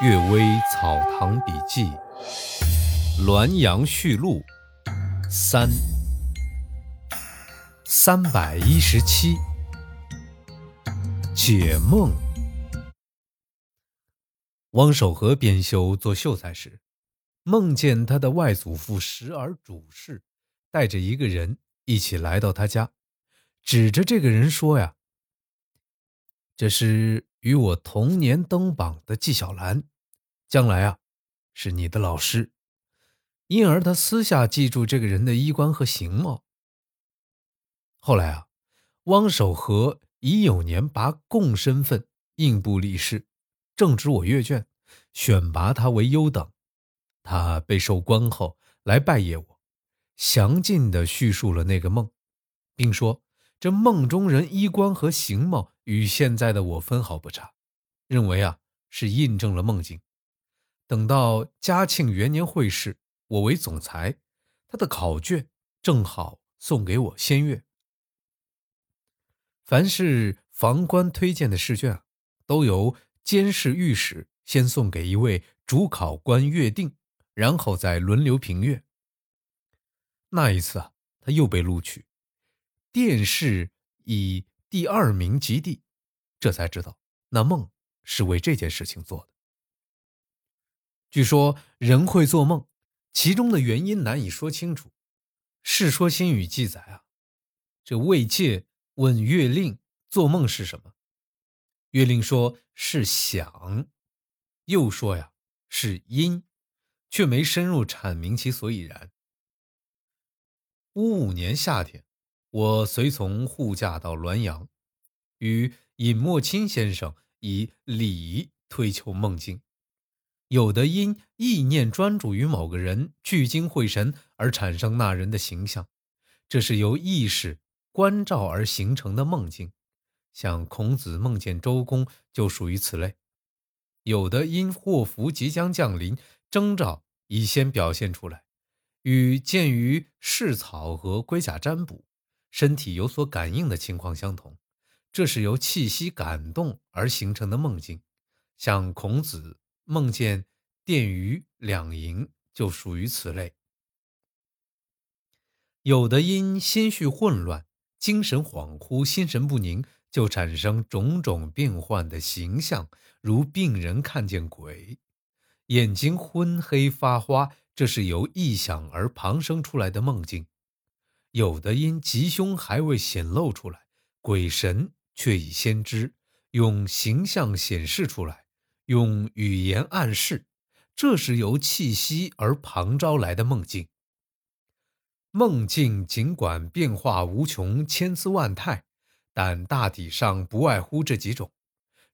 《岳微草堂笔记》《滦阳序录》三。三百一十七。解梦。汪守和编修做秀才时，梦见他的外祖父时而主事，带着一个人一起来到他家，指着这个人说：“呀，这是与我同年登榜的纪晓岚。”将来啊，是你的老师，因而他私下记住这个人的衣冠和形貌。后来啊，汪守和已有年拔贡身份应部立事，正值我阅卷，选拔他为优等。他被授官后来拜谒我，详尽地叙述了那个梦，并说这梦中人衣冠和形貌与现在的我分毫不差，认为啊是印证了梦境。等到嘉庆元年会试，我为总裁，他的考卷正好送给我先阅。凡是房官推荐的试卷，都由监视御史先送给一位主考官阅定，然后再轮流评阅。那一次啊，他又被录取，殿试以第二名及第，这才知道那梦是为这件事情做的。据说人会做梦，其中的原因难以说清楚。《世说新语》记载啊，这魏介问月令做梦是什么，月令说是想，又说呀是因，却没深入阐明其所以然。五五年夏天，我随从护驾到滦阳，与尹墨卿先生以礼仪推求梦境。有的因意念专注于某个人，聚精会神而产生那人的形象，这是由意识关照而形成的梦境。像孔子梦见周公就属于此类。有的因祸福即将降临，征兆已先表现出来，与见于市草和龟甲占卜，身体有所感应的情况相同，这是由气息感动而形成的梦境。像孔子。梦见电鱼两银就属于此类。有的因心绪混乱、精神恍惚、心神不宁，就产生种种变幻的形象，如病人看见鬼，眼睛昏黑发花，这是由臆想而旁生出来的梦境。有的因吉凶还未显露出来，鬼神却已先知，用形象显示出来。用语言暗示，这是由气息而旁招来的梦境。梦境尽管变化无穷、千姿万态，但大体上不外乎这几种。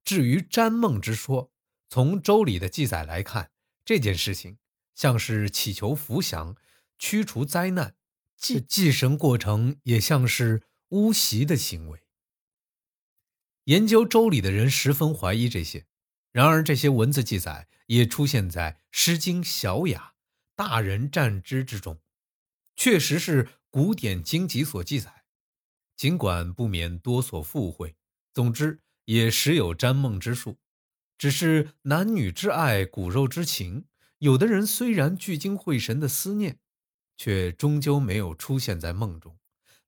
至于占梦之说，从周礼的记载来看，这件事情像是祈求福祥、驱除灾难，祭祭神过程也像是巫习的行为。研究周礼的人十分怀疑这些。然而，这些文字记载也出现在《诗经·小雅·大人占之》之中，确实是古典经籍所记载。尽管不免多所附会，总之也时有占梦之术。只是男女之爱、骨肉之情，有的人虽然聚精会神的思念，却终究没有出现在梦中。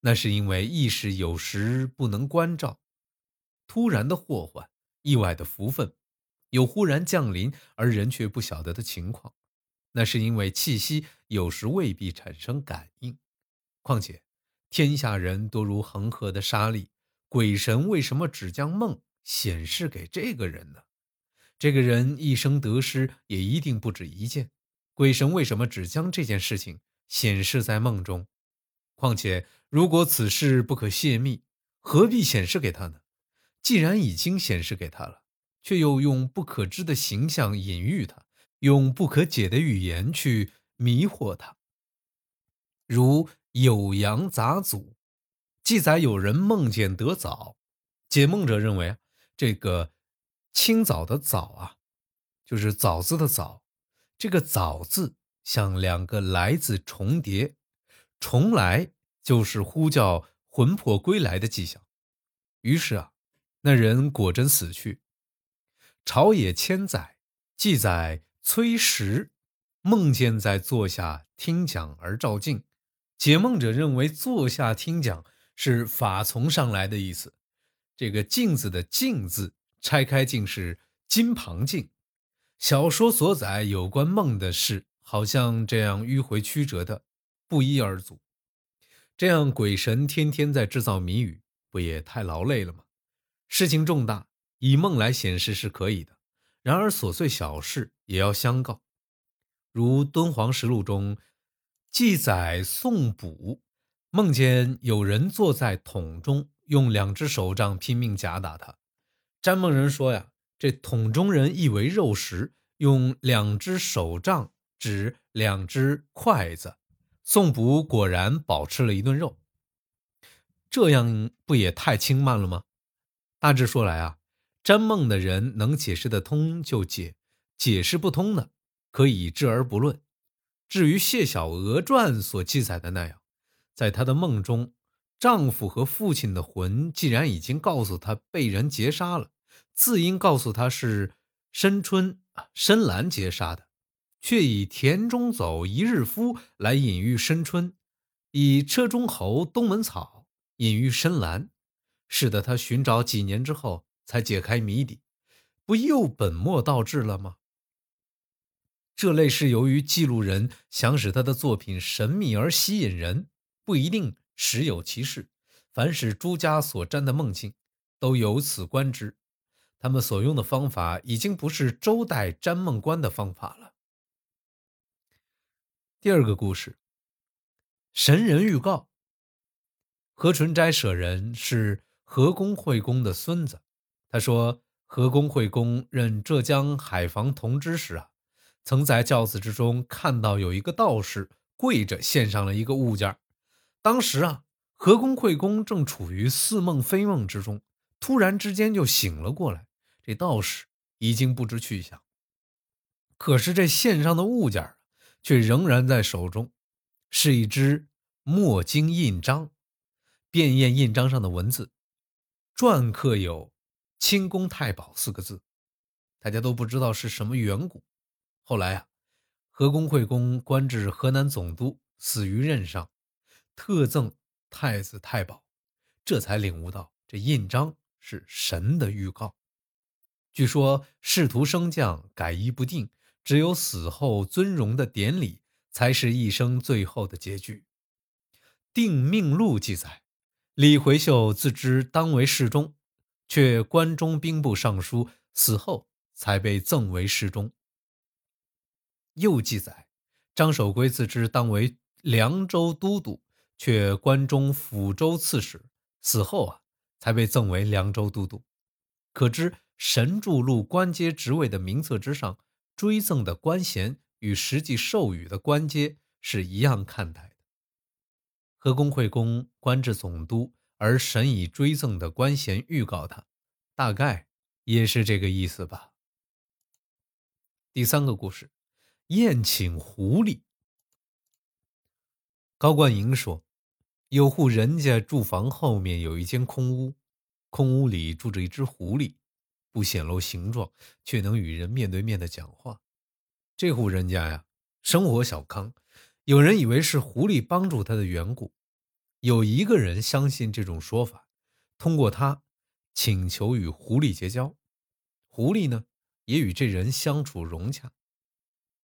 那是因为意识有时不能关照，突然的祸患、意外的福分。有忽然降临而人却不晓得的情况，那是因为气息有时未必产生感应。况且天下人多如恒河的沙粒，鬼神为什么只将梦显示给这个人呢？这个人一生得失也一定不止一件，鬼神为什么只将这件事情显示在梦中？况且如果此事不可泄密，何必显示给他呢？既然已经显示给他了。却又用不可知的形象隐喻他，用不可解的语言去迷惑他。如《酉阳杂俎》记载，有人梦见得枣，解梦者认为这个清早的早啊，就是枣子的枣。这个枣字像两个来字重叠，重来就是呼叫魂魄归来的迹象。于是啊，那人果真死去。朝野千载，记载崔实梦见在坐下听讲而照镜，解梦者认为坐下听讲是法从上来的意思。这个镜子的镜字拆开镜是金旁镜。小说所载有关梦的事，好像这样迂回曲折的，不一而足。这样鬼神天天在制造谜语，不也太劳累了吗？事情重大，以梦来显示是可以的。然而琐碎小事也要相告，如《敦煌实录》中记载，宋卜梦见有人坐在桶中，用两只手杖拼命夹打他。占梦人说呀，这桶中人意为肉食，用两只手杖指两只筷子。宋补果然饱吃了一顿肉。这样不也太轻慢了吗？大致说来啊。占梦的人能解释得通就解，解释不通的可以置而不论。至于谢小娥传所记载的那样，在她的梦中，丈夫和父亲的魂既然已经告诉她被人劫杀了，自应告诉她是申春、深蓝劫杀的，却以田中走一日夫来隐喻深春，以车中猴、东门草隐喻深蓝，使得他寻找几年之后。才解开谜底，不又本末倒置了吗？这类是由于记录人想使他的作品神秘而吸引人，不一定实有其事。凡是诸家所占的梦境，都由此观之。他们所用的方法已经不是周代占梦观的方法了。第二个故事，神人预告。何纯斋舍人是何公惠公的孙子。他说：“何公惠公任浙江海防同知时啊，曾在轿子之中看到有一个道士跪着献上了一个物件。当时啊，何公惠公正处于似梦非梦之中，突然之间就醒了过来。这道士已经不知去向，可是这献上的物件却仍然在手中，是一只墨经印章，便验印章上的文字，篆刻有。”清宫太保四个字，大家都不知道是什么缘故。后来啊，何公惠公官至河南总督，死于任上，特赠太子太保，这才领悟到这印章是神的预告。据说仕途升降改移不定，只有死后尊荣的典礼才是一生最后的结局。定命录记载，李回秀自知当为侍中。却关中兵部尚书，死后才被赠为侍中。又记载，张守珪自知当为凉州都督，却关中抚州刺史，死后啊才被赠为凉州都督。可知神助禄官阶职位的名册之上，追赠的官衔与实际授予的官阶是一样看待的。和公会公官至总督。而神以追赠的官衔预告他，大概也是这个意思吧。第三个故事，宴请狐狸。高冠营说，有户人家住房后面有一间空屋，空屋里住着一只狐狸，不显露形状，却能与人面对面的讲话。这户人家呀，生活小康，有人以为是狐狸帮助他的缘故。有一个人相信这种说法，通过他请求与狐狸结交，狐狸呢也与这人相处融洽。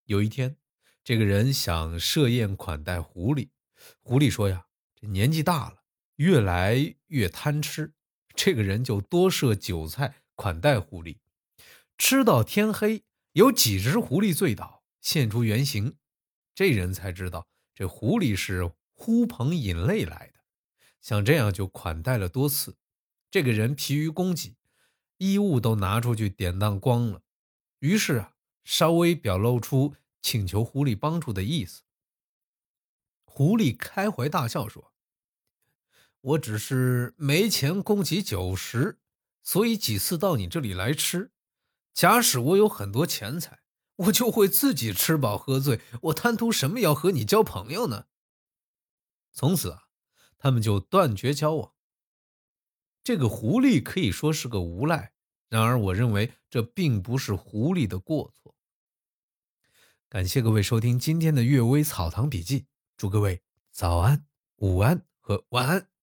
有一天，这个人想设宴款待狐狸，狐狸说呀：“这年纪大了，越来越贪吃。”这个人就多设酒菜款待狐狸，吃到天黑，有几只狐狸醉倒，现出原形，这人才知道这狐狸是。呼朋引类来的，像这样就款待了多次。这个人疲于供给，衣物都拿出去典当光了。于是啊，稍微表露出请求狐狸帮助的意思。狐狸开怀大笑说：“我只是没钱供给酒食，所以几次到你这里来吃。假使我有很多钱财，我就会自己吃饱喝醉。我贪图什么要和你交朋友呢？”从此啊，他们就断绝交往。这个狐狸可以说是个无赖，然而我认为这并不是狐狸的过错，感谢各位收听今天的《阅微草堂笔记》，祝各位早安、午安和晚安。